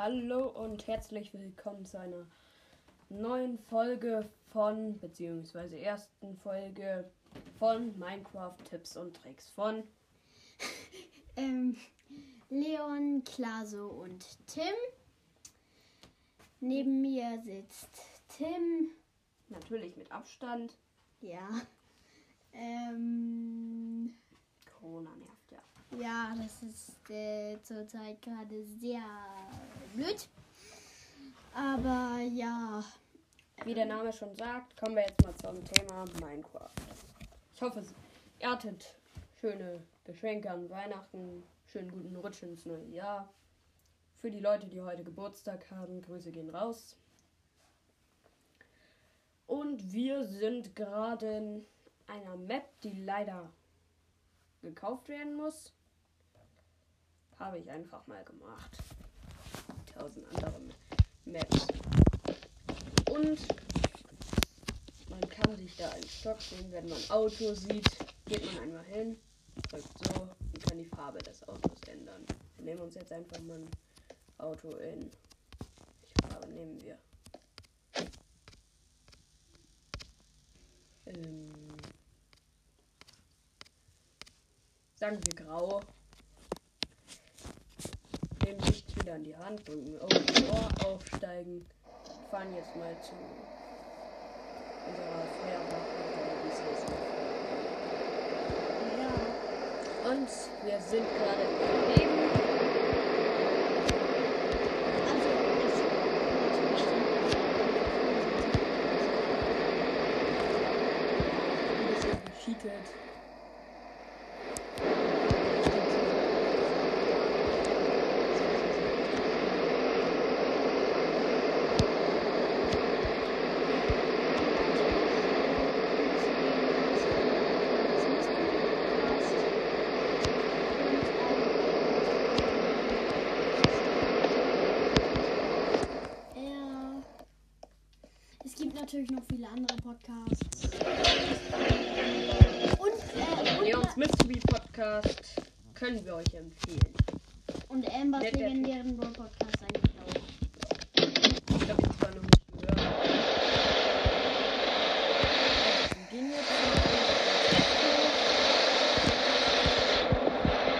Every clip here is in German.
Hallo und herzlich willkommen zu einer neuen Folge von, beziehungsweise ersten Folge von Minecraft Tipps und Tricks von ähm, Leon, Klaso und Tim. Neben mir sitzt Tim. Natürlich mit Abstand. Ja. Ähm, Corona nervt ja. Das ist äh, zurzeit gerade sehr blöd. Aber ja. Wie der Name schon sagt, kommen wir jetzt mal zum Thema Minecraft. Ich hoffe, ihr hattet schöne Geschenke an Weihnachten, schönen guten Rutsch ins neue Jahr. Für die Leute, die heute Geburtstag haben, Grüße gehen raus. Und wir sind gerade in einer Map, die leider gekauft werden muss. Habe ich einfach mal gemacht. Tausend andere Maps. Und man kann sich da einen Stock sehen, wenn man Auto sieht, geht man einmal hin, drückt so und kann die Farbe des Autos ändern. Wir nehmen uns jetzt einfach mal ein Auto in. Welche Farbe nehmen wir? Ähm, sagen wir grau. Nehmen Licht wieder in die Hand, drücken auf Ohr, aufsteigen. Fahren jetzt mal zu unserer Fähre. Ja. Und wir sind gerade im Leben. Also, das Ein bisschen gecheatet. Ja. Es gibt natürlich noch viele andere Podcasts. Und, äh, und, Leons Mystery Podcast können wir euch empfehlen. und Ambers Der- der- legendären Brawl Podcast eigentlich auch. Ich habe ihn zwar noch nicht gehört. Wir gehen jetzt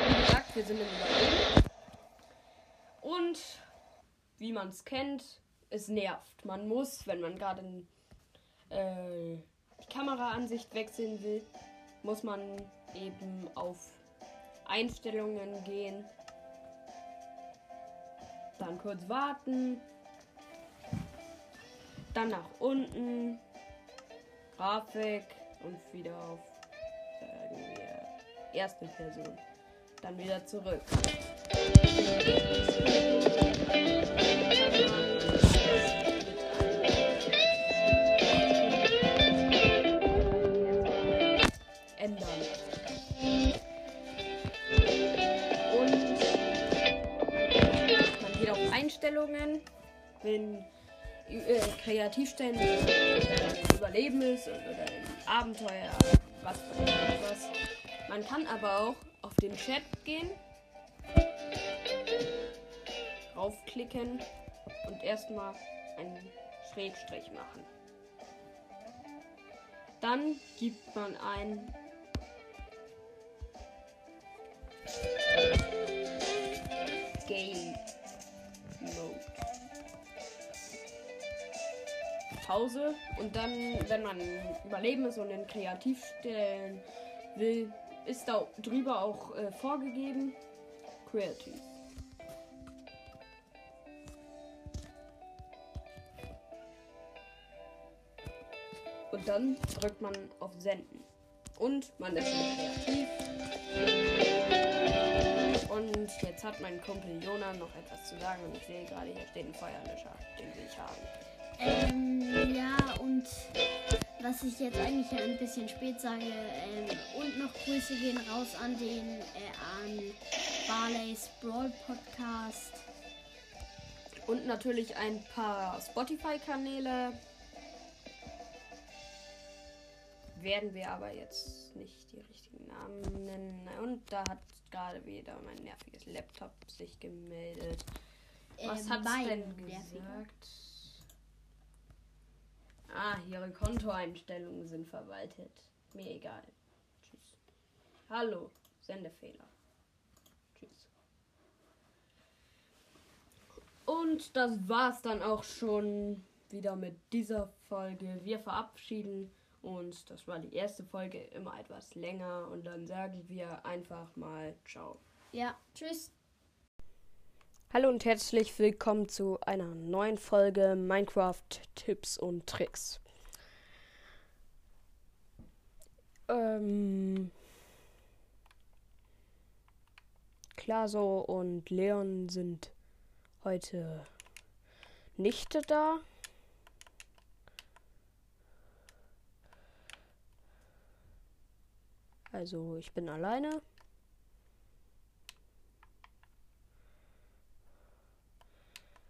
Wie gesagt, wir sind im Überleben. Und wie man es kennt, es nervt. Man muss, wenn man gerade äh, die Kameraansicht wechseln will, muss man eben auf Einstellungen gehen. Dann kurz warten. Dann nach unten. Grafik und wieder auf wir, erste Person. Dann wieder zurück. Ändern. Und man geht auf Einstellungen, wenn äh, Kreativstellen Überleben ist oder ein Abenteuer, was was. Man kann aber auch auf den Chat gehen, draufklicken und erstmal einen Schrägstrich machen. Dann gibt man ein Game Mode. Pause und dann, wenn man überleben ist und in Kreativ stellen will, ist da drüber auch äh, vorgegeben Creative. Dann drückt man auf Senden. Und man ist kreativ. Und jetzt hat mein Kumpel Jona noch etwas zu sagen und ich sehe gerade, hier steht ein Feuerlöscher, den will ich haben. Ähm, ja, und was ich jetzt eigentlich ein bisschen spät sage, ähm, und noch Grüße gehen raus an den, äh, an Barley's Brawl Podcast. Und natürlich ein paar Spotify-Kanäle. Werden wir aber jetzt nicht die richtigen Namen nennen. Und da hat gerade wieder mein nerviges Laptop sich gemeldet. Was äh, hat's denn nerviger. gesagt? Ah, ihre Kontoeinstellungen sind verwaltet. Mir egal. Tschüss. Hallo, Sendefehler. Tschüss. Und das war's dann auch schon wieder mit dieser Folge. Wir verabschieden uns. Das war die erste Folge, immer etwas länger. Und dann sagen wir einfach mal Ciao. Ja, tschüss. Hallo und herzlich willkommen zu einer neuen Folge Minecraft Tipps und Tricks. Ähm, Klaso und Leon sind heute nicht da. Also ich bin alleine.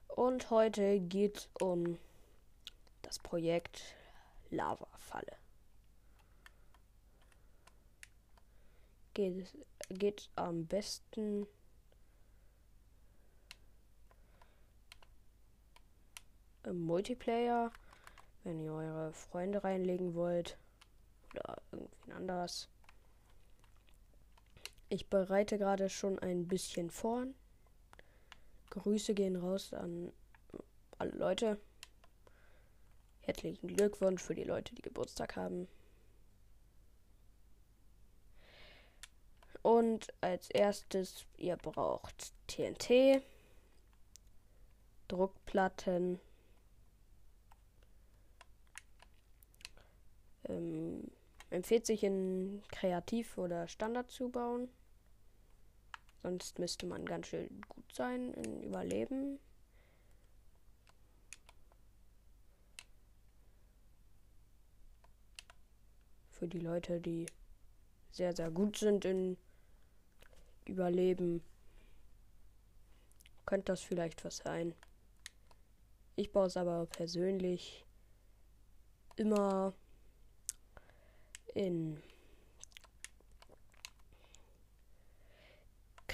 Und heute geht um das Projekt Lava-Falle. Geht, geht am besten im Multiplayer, wenn ihr eure Freunde reinlegen wollt oder irgendwie anders. Ich bereite gerade schon ein bisschen vor. Grüße gehen raus an alle Leute. Herzlichen Glückwunsch für die Leute, die Geburtstag haben. Und als erstes, ihr braucht TNT, Druckplatten, ähm, empfiehlt sich in Kreativ oder Standard zu bauen. Sonst müsste man ganz schön gut sein in Überleben. Für die Leute, die sehr, sehr gut sind in Überleben, könnte das vielleicht was sein. Ich baue es aber persönlich immer in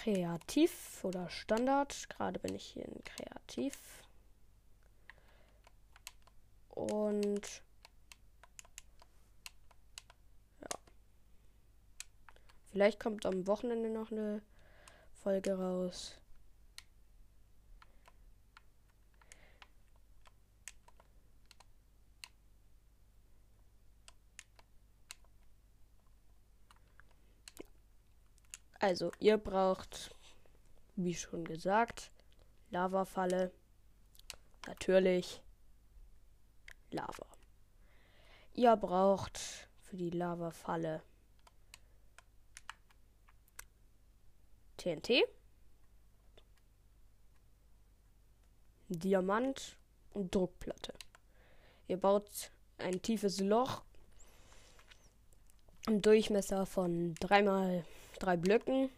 Kreativ oder Standard. Gerade bin ich hier in Kreativ. Und ja. Vielleicht kommt am Wochenende noch eine Folge raus. Also, ihr braucht, wie schon gesagt, Lavafalle. Natürlich Lava. Ihr braucht für die Lavafalle TNT, Diamant und Druckplatte. Ihr baut ein tiefes Loch im Durchmesser von dreimal drei Blöcken.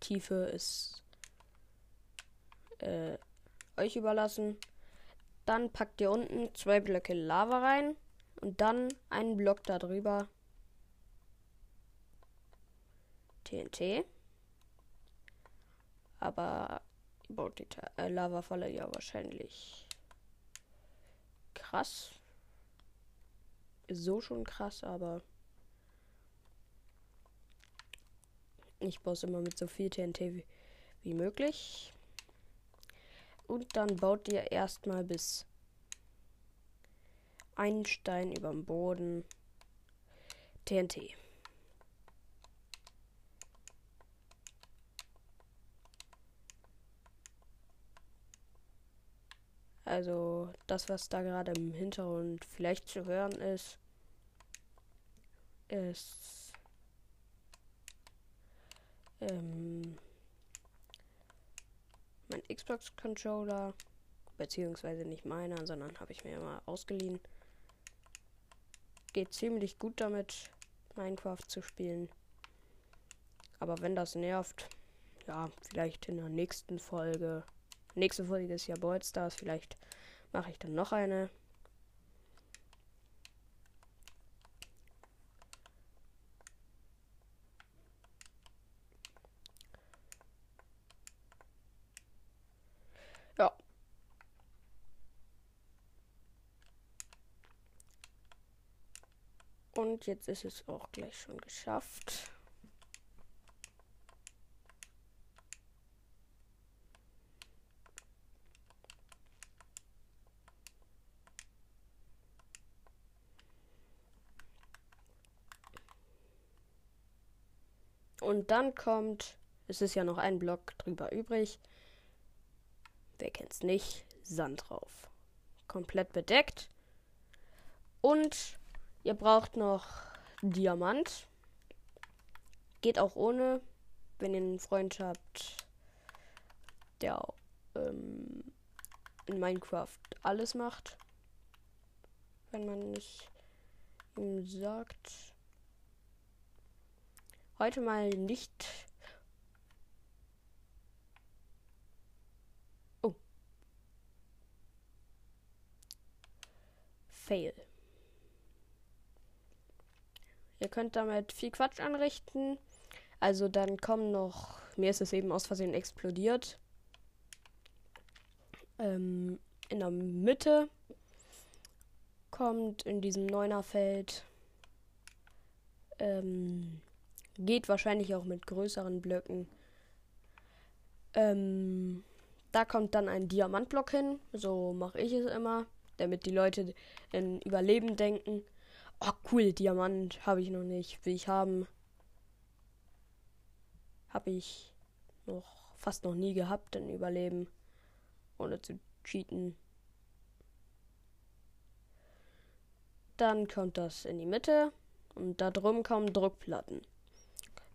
Tiefe ist äh, euch überlassen. Dann packt ihr unten zwei Blöcke Lava rein und dann einen Block darüber TNT. Aber ihr baut die äh, Lavafalle ja wahrscheinlich krass. So schon krass, aber Ich baue es immer mit so viel TNT wie, wie möglich. Und dann baut ihr erstmal bis einen Stein über dem Boden TNT. Also das, was da gerade im Hintergrund vielleicht zu hören ist, ist ähm, mein Xbox-Controller, beziehungsweise nicht meiner, sondern habe ich mir mal ausgeliehen. Geht ziemlich gut damit, Minecraft zu spielen. Aber wenn das nervt, ja, vielleicht in der nächsten Folge. Nächste Folge ist ja Brawl Stars, vielleicht mache ich dann noch eine. Ja, Und jetzt ist es auch gleich schon geschafft. Und dann kommt, es ist ja noch ein Block drüber übrig. Wer kennt's nicht? Sand drauf. Komplett bedeckt. Und ihr braucht noch Diamant. Geht auch ohne, wenn ihr einen Freund habt, der ähm, in Minecraft alles macht. Wenn man nicht ihm sagt. Heute mal nicht. Oh. Fail. Ihr könnt damit viel Quatsch anrichten. Also dann kommen noch. Mir ist es eben aus Versehen explodiert. Ähm, in der Mitte kommt in diesem Neunerfeld ähm, Geht wahrscheinlich auch mit größeren Blöcken. Ähm, da kommt dann ein Diamantblock hin. So mache ich es immer. Damit die Leute in Überleben denken. Oh, cool, Diamant habe ich noch nicht. Will ich haben. Habe ich noch fast noch nie gehabt in Überleben. Ohne zu cheaten. Dann kommt das in die Mitte. Und da drum kommen Druckplatten.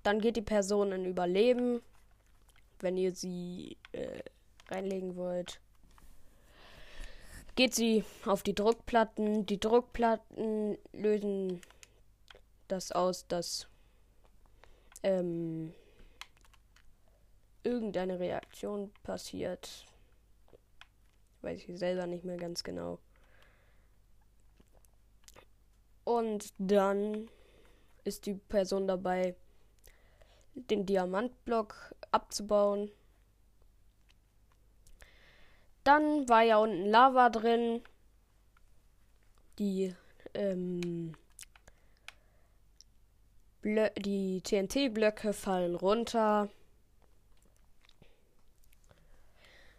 Dann geht die Person in Überleben, wenn ihr sie äh, reinlegen wollt. Geht sie auf die Druckplatten. Die Druckplatten lösen das aus, dass ähm, irgendeine Reaktion passiert. Weiß ich selber nicht mehr ganz genau. Und dann ist die Person dabei, den Diamantblock abzubauen. Dann war ja unten Lava drin. Die, ähm, die TNT-Blöcke fallen runter.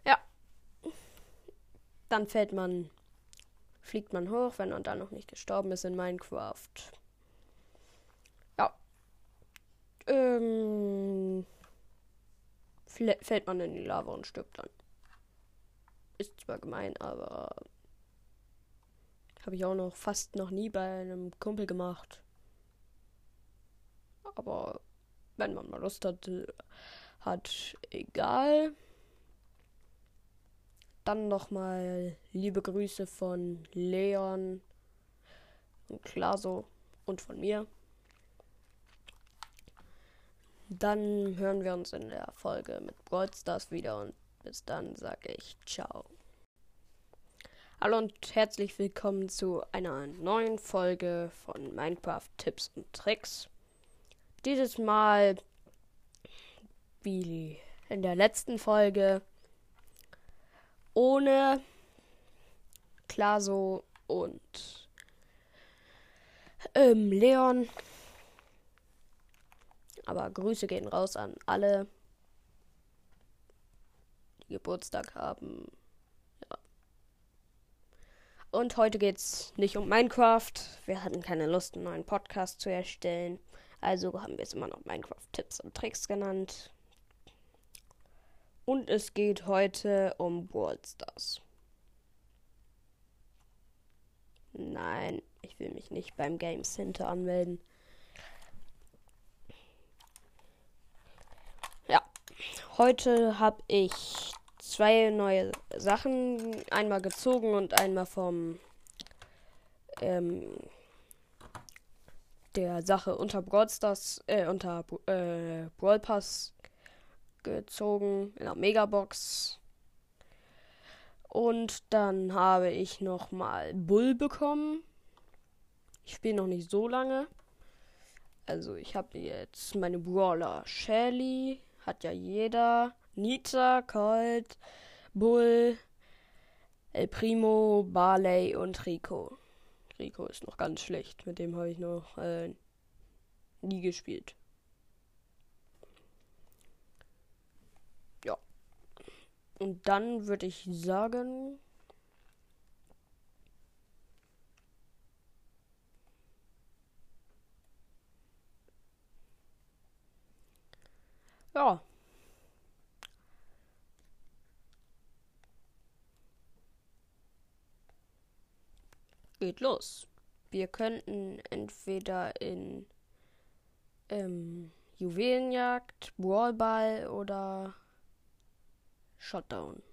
Ja. Dann fällt man, fliegt man hoch, wenn man da noch nicht gestorben ist in Minecraft. ähm, fällt man in die Lava und stirbt dann. Ist zwar gemein, aber habe ich auch noch fast noch nie bei einem Kumpel gemacht. Aber wenn man mal Lust hat, hat egal. Dann nochmal liebe Grüße von Leon und Klaso und von mir. Dann hören wir uns in der Folge mit Brawl Stars wieder und bis dann sage ich ciao. Hallo und herzlich willkommen zu einer neuen Folge von Minecraft Tipps und Tricks. Dieses Mal wie in der letzten Folge ohne Klaso und ähm, Leon aber Grüße gehen raus an alle, die Geburtstag haben. Ja. Und heute geht's nicht um Minecraft. Wir hatten keine Lust, einen neuen Podcast zu erstellen. Also haben wir es immer noch Minecraft-Tipps und Tricks genannt. Und es geht heute um Brawl Stars. Nein, ich will mich nicht beim Game Center anmelden. Heute habe ich zwei neue Sachen, einmal gezogen und einmal vom ähm, der Sache unter Brawl Stars, äh, unter äh, Brawl Pass gezogen in der Megabox. Und dann habe ich noch mal Bull bekommen. Ich spiele noch nicht so lange. Also ich habe jetzt meine Brawler Shelly, hat ja jeder. Nita, Colt, Bull, El Primo, Barley und Rico. Rico ist noch ganz schlecht. Mit dem habe ich noch äh, nie gespielt. Ja. Und dann würde ich sagen. Ja. Geht los. Wir könnten entweder in ähm, Juwelenjagd, Brawlball oder Shutdown.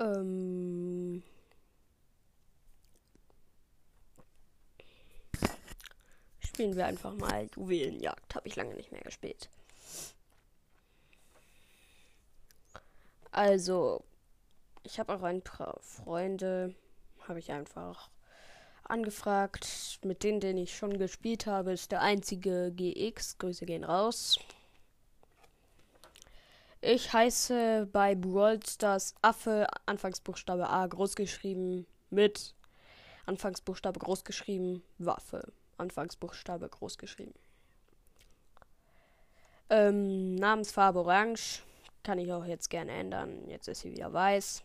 Ähm, spielen wir einfach mal Juwelenjagd. Habe ich lange nicht mehr gespielt. Also, ich habe auch ein paar Freunde, habe ich einfach angefragt. Mit denen, den ich schon gespielt habe, ist der einzige GX. Grüße gehen raus. Ich heiße bei Brawl Stars Affe, Anfangsbuchstabe A großgeschrieben, mit Anfangsbuchstabe großgeschrieben, Waffe. Anfangsbuchstabe groß geschrieben. Ähm, Namensfarbe Orange. Kann ich auch jetzt gerne ändern. Jetzt ist sie wieder weiß.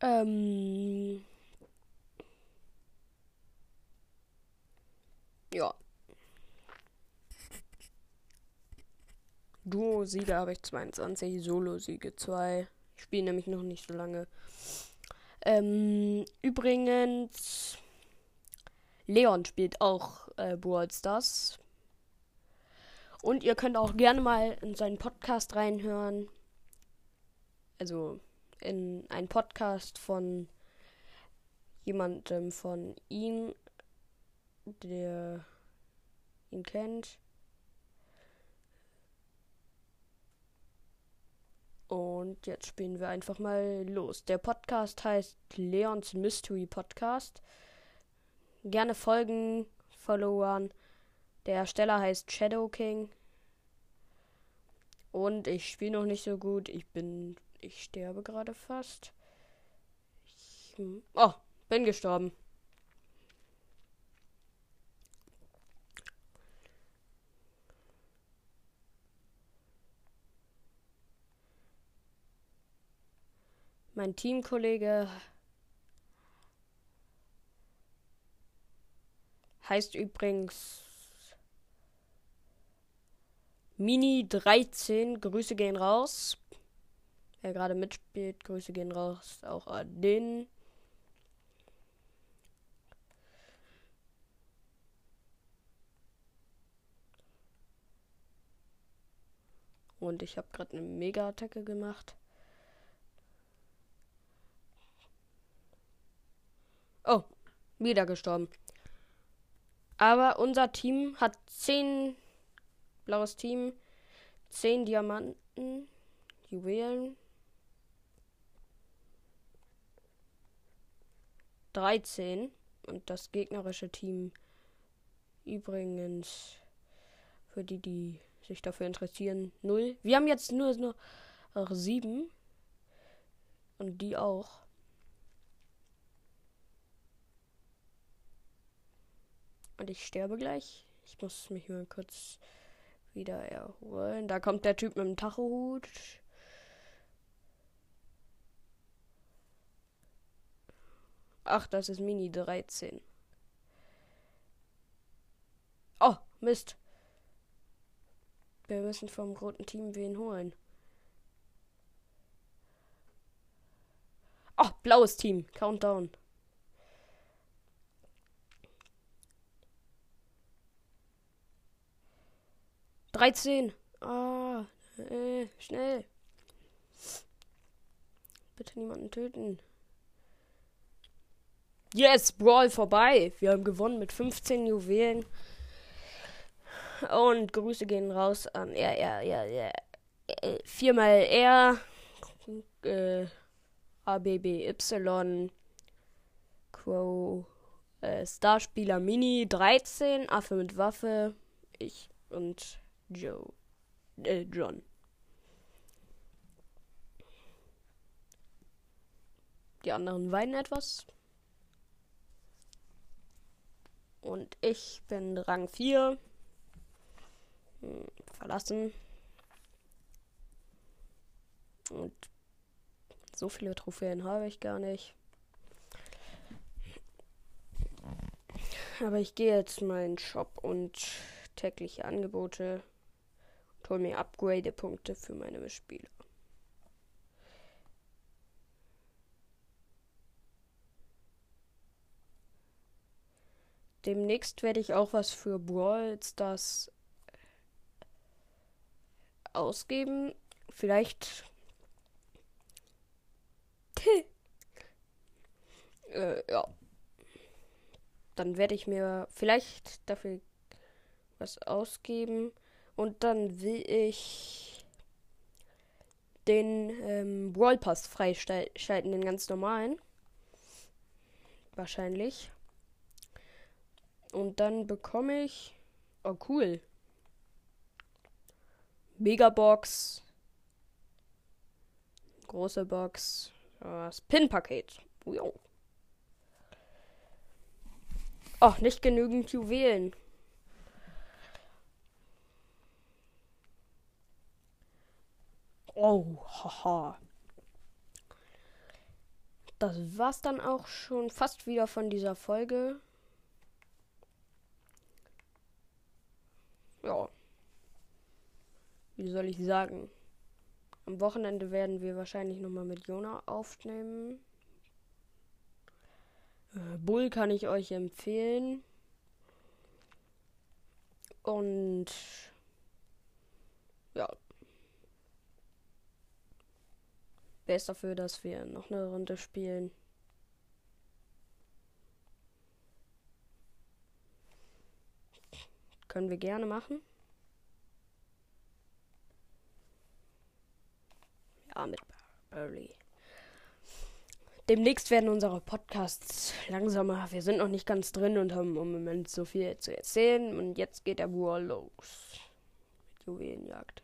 Ähm. Ja. Duo-Siege habe ich 22, Solo-Siege 2. Ich spiele nämlich noch nicht so lange. Ähm, übrigens, Leon spielt auch äh, Brawl Stars. Und ihr könnt auch gerne mal in seinen Podcast reinhören. Also in einen Podcast von jemandem von ihm, der ihn kennt. Und jetzt spielen wir einfach mal los. Der Podcast heißt Leons Mystery Podcast gerne folgen, followern. Der Ersteller heißt Shadow King. Und ich spiele noch nicht so gut. Ich bin. Ich sterbe gerade fast. Ich, oh, bin gestorben. Mein Teamkollege Heißt übrigens Mini 13. Grüße gehen raus. Wer gerade mitspielt, Grüße gehen raus. Auch an den. Und ich habe gerade eine Mega-Attacke gemacht. Oh, wieder gestorben. Aber unser Team hat 10 blaues Team, 10 Diamanten, Juwelen, 13 und das gegnerische Team übrigens für die, die sich dafür interessieren, 0. Wir haben jetzt nur noch 7 und die auch. Und ich sterbe gleich. Ich muss mich mal kurz wieder erholen. Da kommt der Typ mit dem Tachohut. Ach, das ist Mini 13. Oh, Mist. Wir müssen vom roten Team wen holen. Oh, blaues Team. Countdown. 13. Ah, äh, schnell. Bitte niemanden töten. Yes, Brawl vorbei. Wir haben gewonnen mit 15 Juwelen. Und Grüße gehen raus an R, R, R, R. Äh, viermal R. Äh, ABBY. Crow. Äh, Starspieler Mini 13. Affe mit Waffe. Ich und Joe. Äh, John. Die anderen weinen etwas. Und ich bin Rang 4. Hm, verlassen. Und so viele Trophäen habe ich gar nicht. Aber ich gehe jetzt mal in den Shop und tägliche Angebote und hole mir Upgrade-Punkte für meine Mitspieler. Demnächst werde ich auch was für Brawl Stars ausgeben. Vielleicht. äh, ja. Dann werde ich mir vielleicht dafür was ausgeben. Und dann will ich den ähm, Brawl Pass freischalten, den ganz normalen. Wahrscheinlich. Und dann bekomme ich. Oh, cool. Megabox. Große Box. Das Pin-Paket. Oh, nicht genügend Juwelen. Oh, haha. Das war's dann auch schon fast wieder von dieser Folge. Ja, wie soll ich sagen? Am Wochenende werden wir wahrscheinlich nochmal mit Jona aufnehmen. Äh, Bull kann ich euch empfehlen. Und ja. Wer ist dafür, dass wir noch eine Runde spielen? Können wir gerne machen. Ja, mit Early. Demnächst werden unsere Podcasts langsamer. Wir sind noch nicht ganz drin und haben im Moment so viel zu erzählen. Und jetzt geht der War los. Mit Juwelenjagd.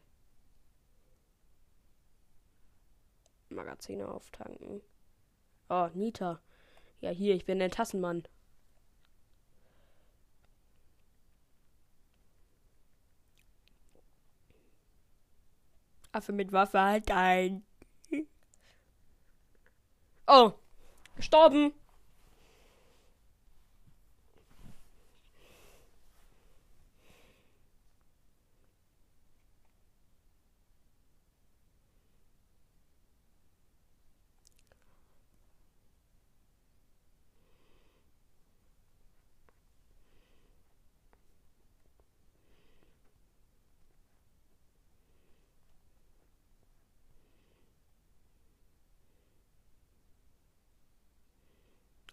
Magazine auftanken. Oh, Nita. Ja, hier, ich bin der Tassenmann. Affe mit Waffe halt ein. Oh, gestorben.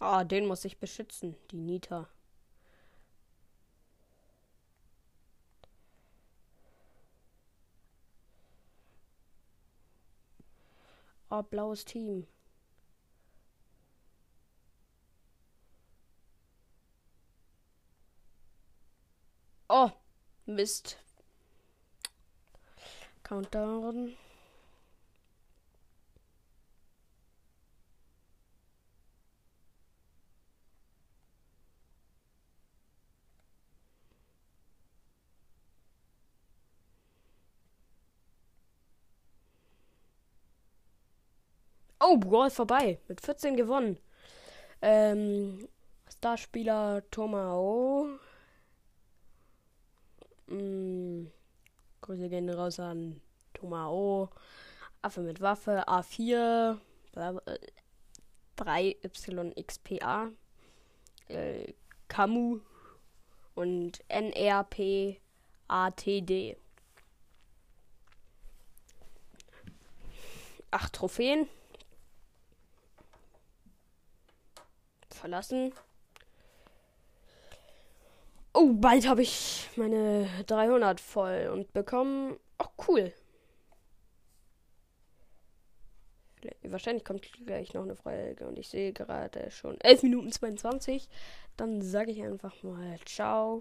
Ah, den muss ich beschützen, die Nita. Oh, blaues Team. Oh, Mist. Countdown. Oh, Brawl vorbei. Mit 14 gewonnen. Ähm, Starspieler Tomao. Hm, Grüße gehen raus an Tomao. Affe mit Waffe. A4. 3YXPA. Äh, Kamu. Und NRP ATD. Acht Trophäen. Verlassen. Oh, bald habe ich meine 300 voll und bekommen. Oh, cool. Wahrscheinlich kommt gleich noch eine Folge und ich sehe gerade schon 11 Minuten 22. Dann sage ich einfach mal ciao.